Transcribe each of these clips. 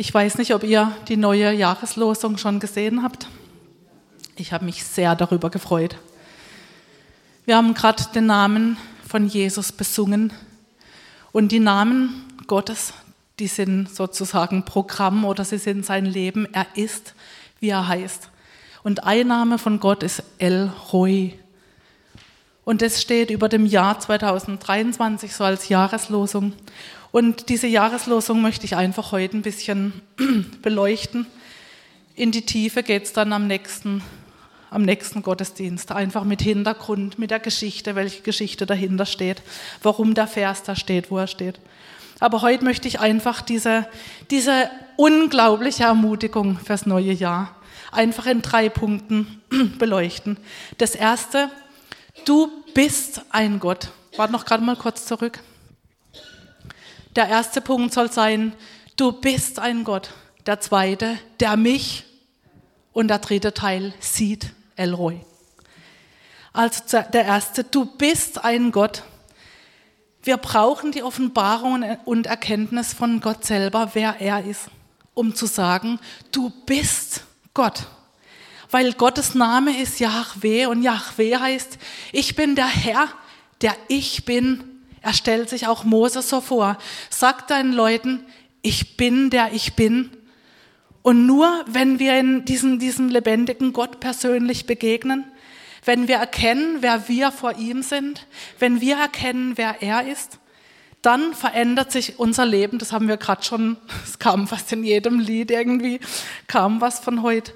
Ich weiß nicht, ob ihr die neue Jahreslosung schon gesehen habt. Ich habe mich sehr darüber gefreut. Wir haben gerade den Namen von Jesus besungen und die Namen Gottes, die sind sozusagen Programm oder sie sind sein Leben. Er ist, wie er heißt. Und ein Name von Gott ist El Roi. Und das steht über dem Jahr 2023 so als Jahreslosung. Und diese Jahreslosung möchte ich einfach heute ein bisschen beleuchten. In die Tiefe geht es dann am nächsten, am nächsten Gottesdienst, einfach mit Hintergrund, mit der Geschichte, welche Geschichte dahinter steht, warum der Vers da steht, wo er steht. Aber heute möchte ich einfach diese, diese unglaubliche Ermutigung fürs neue Jahr einfach in drei Punkten beleuchten. Das erste, du bist ein Gott. Warte noch gerade mal kurz zurück. Der erste Punkt soll sein, du bist ein Gott. Der zweite, der mich. Und der dritte Teil sieht Elroy. Also der erste, du bist ein Gott. Wir brauchen die Offenbarung und Erkenntnis von Gott selber, wer er ist, um zu sagen, du bist Gott. Weil Gottes Name ist Yahweh und Yahweh heißt, ich bin der Herr, der ich bin er stellt sich auch Moses so vor. Sagt deinen Leuten, ich bin der ich bin. Und nur wenn wir in diesem, diesem lebendigen Gott persönlich begegnen, wenn wir erkennen, wer wir vor ihm sind, wenn wir erkennen, wer er ist, dann verändert sich unser Leben. Das haben wir gerade schon, es kam fast in jedem Lied irgendwie, kam was von heute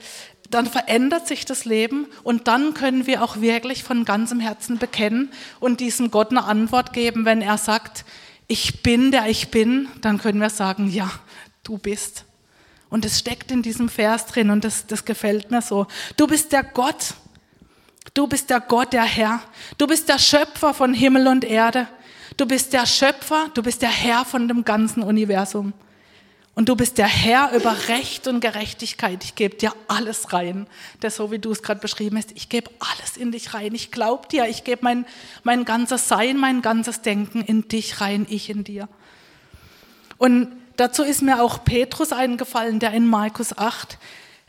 dann verändert sich das Leben und dann können wir auch wirklich von ganzem Herzen bekennen und diesem Gott eine Antwort geben, wenn er sagt, ich bin der ich bin, dann können wir sagen, ja, du bist. Und es steckt in diesem Vers drin und das, das gefällt mir so. Du bist der Gott. Du bist der Gott, der Herr. Du bist der Schöpfer von Himmel und Erde. Du bist der Schöpfer, du bist der Herr von dem ganzen Universum. Und du bist der Herr über Recht und Gerechtigkeit. Ich gebe dir alles rein. Das so wie du es gerade beschrieben hast. Ich gebe alles in dich rein. Ich glaube dir. Ich gebe mein, mein ganzes Sein, mein ganzes Denken in dich rein. Ich in dir. Und dazu ist mir auch Petrus eingefallen, der in Markus 8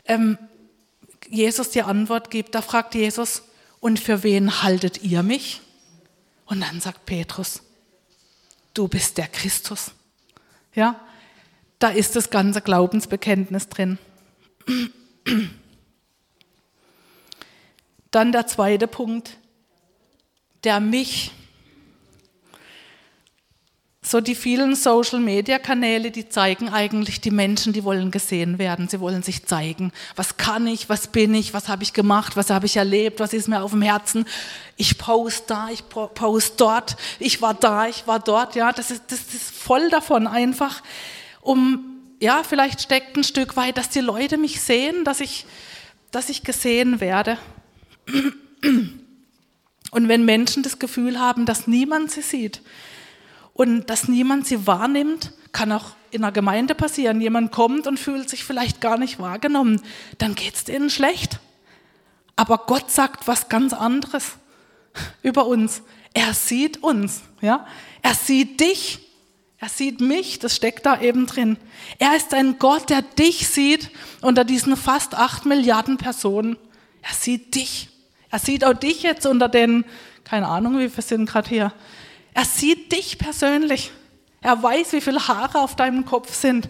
ähm, Jesus die Antwort gibt. Da fragt Jesus, und für wen haltet ihr mich? Und dann sagt Petrus, du bist der Christus. Ja, da ist das ganze Glaubensbekenntnis drin. Dann der zweite Punkt, der mich. So die vielen Social-Media-Kanäle, die zeigen eigentlich die Menschen, die wollen gesehen werden, sie wollen sich zeigen. Was kann ich, was bin ich, was habe ich gemacht, was habe ich erlebt, was ist mir auf dem Herzen. Ich poste da, ich poste dort, ich war da, ich war dort. Ja, das ist, das ist voll davon einfach um, ja, vielleicht steckt ein Stück weit, dass die Leute mich sehen, dass ich, dass ich gesehen werde. Und wenn Menschen das Gefühl haben, dass niemand sie sieht und dass niemand sie wahrnimmt, kann auch in einer Gemeinde passieren. Jemand kommt und fühlt sich vielleicht gar nicht wahrgenommen, dann geht es denen schlecht. Aber Gott sagt was ganz anderes über uns. Er sieht uns, ja. Er sieht dich. Er sieht mich, das steckt da eben drin. Er ist ein Gott, der dich sieht unter diesen fast acht Milliarden Personen. Er sieht dich. Er sieht auch dich jetzt unter den, keine Ahnung, wie viele sind gerade hier. Er sieht dich persönlich. Er weiß, wie viele Haare auf deinem Kopf sind.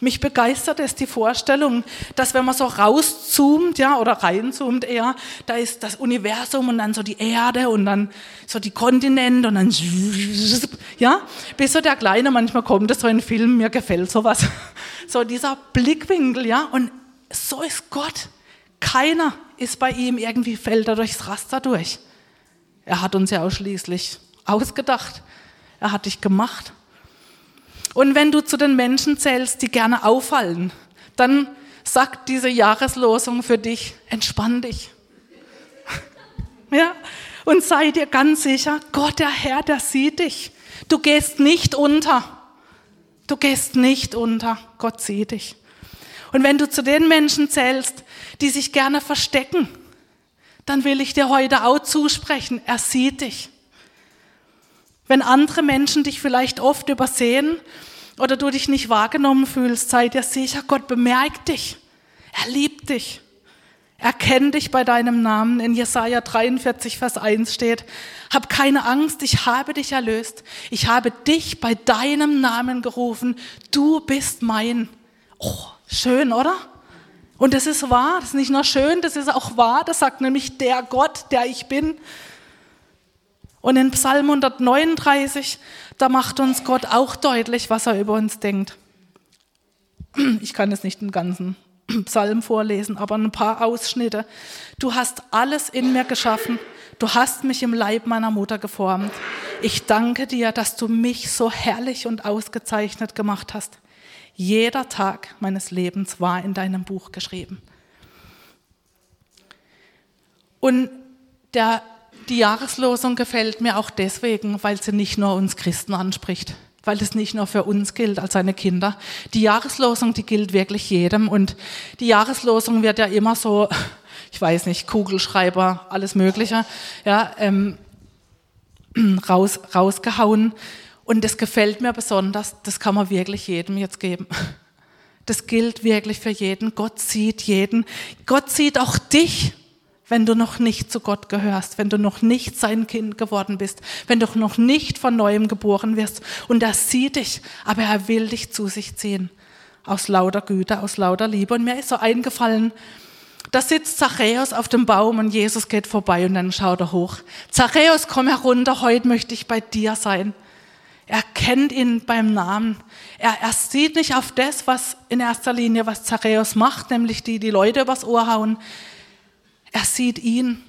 Mich begeistert es die Vorstellung, dass wenn man so rauszoomt, ja, oder reinzoomt eher, da ist das Universum und dann so die Erde und dann so die Kontinente und dann, ja, bis so der Kleine, manchmal kommt es so in Filmen, mir gefällt sowas. So dieser Blickwinkel, ja, und so ist Gott. Keiner ist bei ihm irgendwie fällt er durchs Raster durch. Er hat uns ja ausschließlich ausgedacht. Er hat dich gemacht. Und wenn du zu den Menschen zählst, die gerne auffallen, dann sagt diese Jahreslosung für dich, entspann dich. ja? Und sei dir ganz sicher, Gott, der Herr, der sieht dich. Du gehst nicht unter. Du gehst nicht unter. Gott sieht dich. Und wenn du zu den Menschen zählst, die sich gerne verstecken, dann will ich dir heute auch zusprechen, er sieht dich. Wenn andere Menschen dich vielleicht oft übersehen oder du dich nicht wahrgenommen fühlst, sei dir sicher, Gott bemerkt dich. Er liebt dich. Er kennt dich bei deinem Namen. In Jesaja 43, Vers 1 steht, hab keine Angst, ich habe dich erlöst. Ich habe dich bei deinem Namen gerufen. Du bist mein. Oh, schön, oder? Und das ist wahr. Das ist nicht nur schön, das ist auch wahr. Das sagt nämlich der Gott, der ich bin. Und in Psalm 139, da macht uns Gott auch deutlich, was er über uns denkt. Ich kann es nicht im Ganzen Psalm vorlesen, aber ein paar Ausschnitte. Du hast alles in mir geschaffen. Du hast mich im Leib meiner Mutter geformt. Ich danke dir, dass du mich so herrlich und ausgezeichnet gemacht hast. Jeder Tag meines Lebens war in deinem Buch geschrieben. Und der, die Jahreslosung gefällt mir auch deswegen, weil sie nicht nur uns Christen anspricht weil das nicht nur für uns gilt als seine Kinder. Die Jahreslosung, die gilt wirklich jedem und die Jahreslosung wird ja immer so, ich weiß nicht, Kugelschreiber, alles Mögliche, ja, ähm, raus, rausgehauen. Und das gefällt mir besonders, das kann man wirklich jedem jetzt geben. Das gilt wirklich für jeden. Gott sieht jeden. Gott sieht auch dich wenn du noch nicht zu Gott gehörst, wenn du noch nicht sein Kind geworden bist, wenn du noch nicht von neuem geboren wirst. Und er sieht dich, aber er will dich zu sich ziehen. Aus lauter Güte, aus lauter Liebe. Und mir ist so eingefallen, da sitzt Zachäus auf dem Baum und Jesus geht vorbei und dann schaut er hoch. Zachäus, komm herunter, heute möchte ich bei dir sein. Er kennt ihn beim Namen. Er, er sieht nicht auf das, was in erster Linie, was Zachäus macht, nämlich die, die Leute übers Ohr hauen. Er sieht ihn.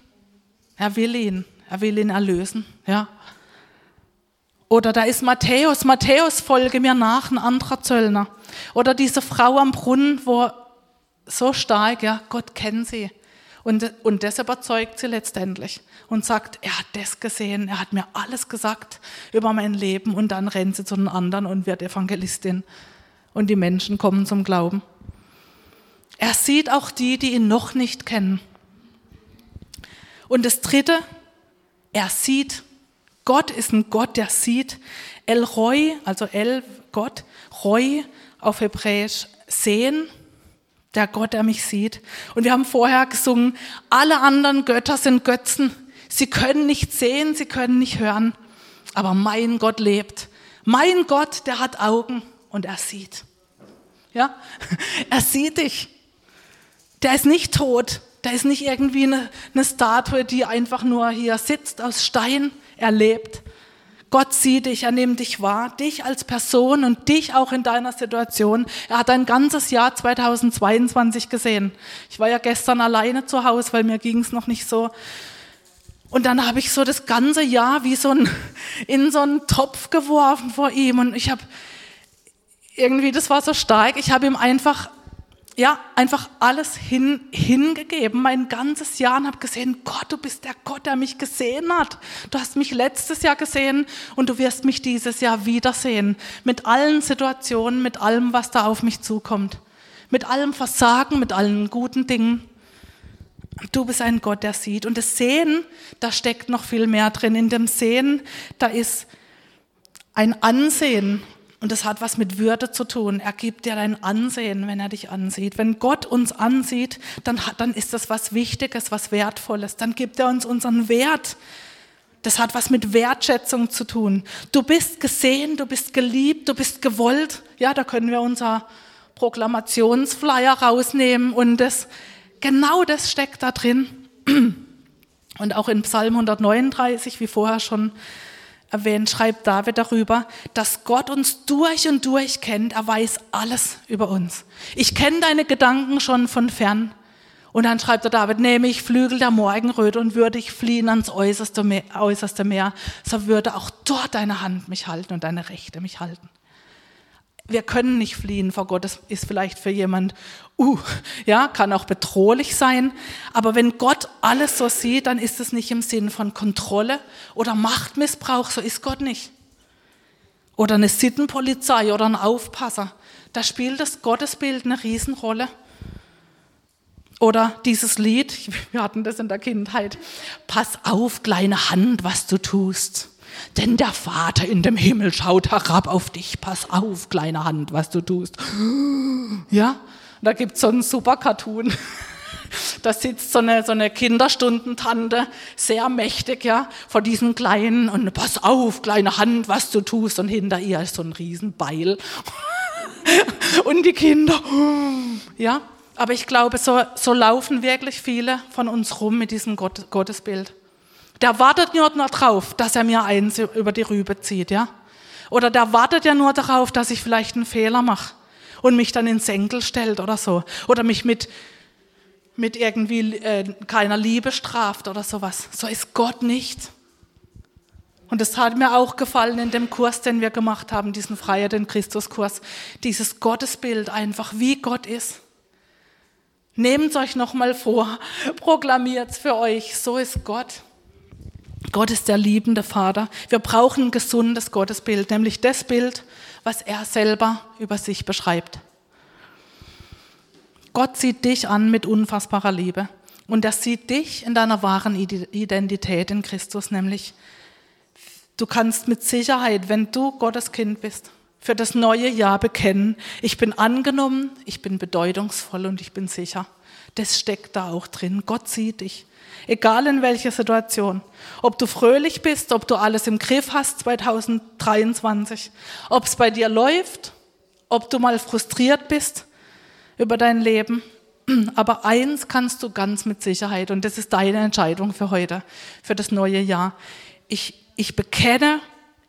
Er will ihn. Er will ihn erlösen. Ja. Oder da ist Matthäus. Matthäus, folge mir nach, ein anderer Zöllner. Oder diese Frau am Brunnen, wo so stark, ja, Gott kennt sie. Und, und das überzeugt sie letztendlich und sagt, er hat das gesehen, er hat mir alles gesagt über mein Leben und dann rennt sie zu den anderen und wird Evangelistin. Und die Menschen kommen zum Glauben. Er sieht auch die, die ihn noch nicht kennen. Und das Dritte, er sieht. Gott ist ein Gott, der sieht. El Roy, also El, Gott, Roy auf Hebräisch, sehen, der Gott, der mich sieht. Und wir haben vorher gesungen, alle anderen Götter sind Götzen. Sie können nicht sehen, sie können nicht hören. Aber mein Gott lebt. Mein Gott, der hat Augen und er sieht. Ja, er sieht dich. Der ist nicht tot. Da ist nicht irgendwie eine, eine Statue, die einfach nur hier sitzt aus Stein. Er lebt. Gott sieht dich, er nimmt dich wahr, dich als Person und dich auch in deiner Situation. Er hat ein ganzes Jahr 2022 gesehen. Ich war ja gestern alleine zu Hause, weil mir ging es noch nicht so. Und dann habe ich so das ganze Jahr wie so ein, in so einen Topf geworfen vor ihm. Und ich habe irgendwie, das war so stark, ich habe ihm einfach ja, einfach alles hin, hingegeben, mein ganzes Jahr und habe gesehen, Gott, du bist der Gott, der mich gesehen hat. Du hast mich letztes Jahr gesehen und du wirst mich dieses Jahr wiedersehen. Mit allen Situationen, mit allem, was da auf mich zukommt. Mit allem Versagen, mit allen guten Dingen. Du bist ein Gott, der sieht. Und das Sehen, da steckt noch viel mehr drin. In dem Sehen, da ist ein Ansehen und das hat was mit Würde zu tun. Er gibt dir dein Ansehen, wenn er dich ansieht. Wenn Gott uns ansieht, dann, dann ist das was Wichtiges, was Wertvolles. Dann gibt er uns unseren Wert. Das hat was mit Wertschätzung zu tun. Du bist gesehen, du bist geliebt, du bist gewollt. Ja, da können wir unser Proklamationsflyer rausnehmen und das, genau das steckt da drin. Und auch in Psalm 139, wie vorher schon erwähnt, schreibt David darüber, dass Gott uns durch und durch kennt. Er weiß alles über uns. Ich kenne deine Gedanken schon von fern. Und dann schreibt er David, nehme ich Flügel der Morgenröte und würde ich fliehen ans äußerste Meer, äußerste Meer, so würde auch dort deine Hand mich halten und deine Rechte mich halten wir können nicht fliehen vor Gott. Das ist vielleicht für jemand, uh, ja, kann auch bedrohlich sein. Aber wenn Gott alles so sieht, dann ist es nicht im Sinn von Kontrolle oder Machtmissbrauch. So ist Gott nicht. Oder eine Sittenpolizei oder ein Aufpasser. Da spielt das Gottesbild eine Riesenrolle. Oder dieses Lied, wir hatten das in der Kindheit, pass auf, kleine Hand, was du tust. Denn der Vater in dem Himmel schaut herab auf dich. Pass auf, kleine Hand, was du tust. Ja, da gibt's so einen super Cartoon. Da sitzt so eine, so eine Kinderstundentante, sehr mächtig, ja, vor diesem Kleinen und pass auf, kleine Hand, was du tust. Und hinter ihr ist so ein Riesenbeil. Und die Kinder, ja. Aber ich glaube, so, so laufen wirklich viele von uns rum mit diesem Gott, Gottesbild. Der wartet nur darauf, dass er mir eins über die Rübe zieht, ja. Oder der wartet ja nur darauf, dass ich vielleicht einen Fehler mache und mich dann ins Senkel stellt oder so. Oder mich mit, mit irgendwie äh, keiner Liebe straft oder sowas. So ist Gott nicht. Und das hat mir auch gefallen in dem Kurs, den wir gemacht haben, diesen Freier, den Christuskurs. Dieses Gottesbild einfach, wie Gott ist. Nehmt euch nochmal vor, proklamiert für euch, so ist Gott. Gott ist der liebende Vater. Wir brauchen ein gesundes Gottesbild, nämlich das Bild, was er selber über sich beschreibt. Gott sieht dich an mit unfassbarer Liebe. Und er sieht dich in deiner wahren Identität in Christus, nämlich du kannst mit Sicherheit, wenn du Gottes Kind bist, für das neue Jahr bekennen, ich bin angenommen, ich bin bedeutungsvoll und ich bin sicher. Das steckt da auch drin. Gott sieht dich. Egal in welcher Situation. Ob du fröhlich bist, ob du alles im Griff hast 2023, ob es bei dir läuft, ob du mal frustriert bist über dein Leben. Aber eins kannst du ganz mit Sicherheit, und das ist deine Entscheidung für heute, für das neue Jahr. Ich, ich bekenne,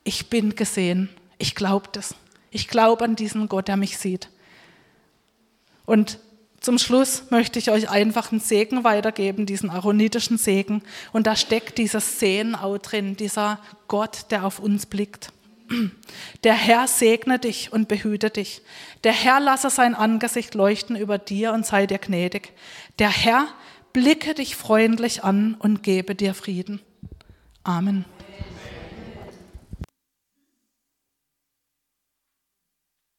ich bin gesehen. Ich glaube das. Ich glaube an diesen Gott, der mich sieht. Und zum Schluss möchte ich euch einfach einen Segen weitergeben, diesen aaronitischen Segen. Und da steckt dieses Sehen auch drin, dieser Gott, der auf uns blickt. Der Herr segne dich und behüte dich. Der Herr lasse sein Angesicht leuchten über dir und sei dir gnädig. Der Herr blicke dich freundlich an und gebe dir Frieden. Amen.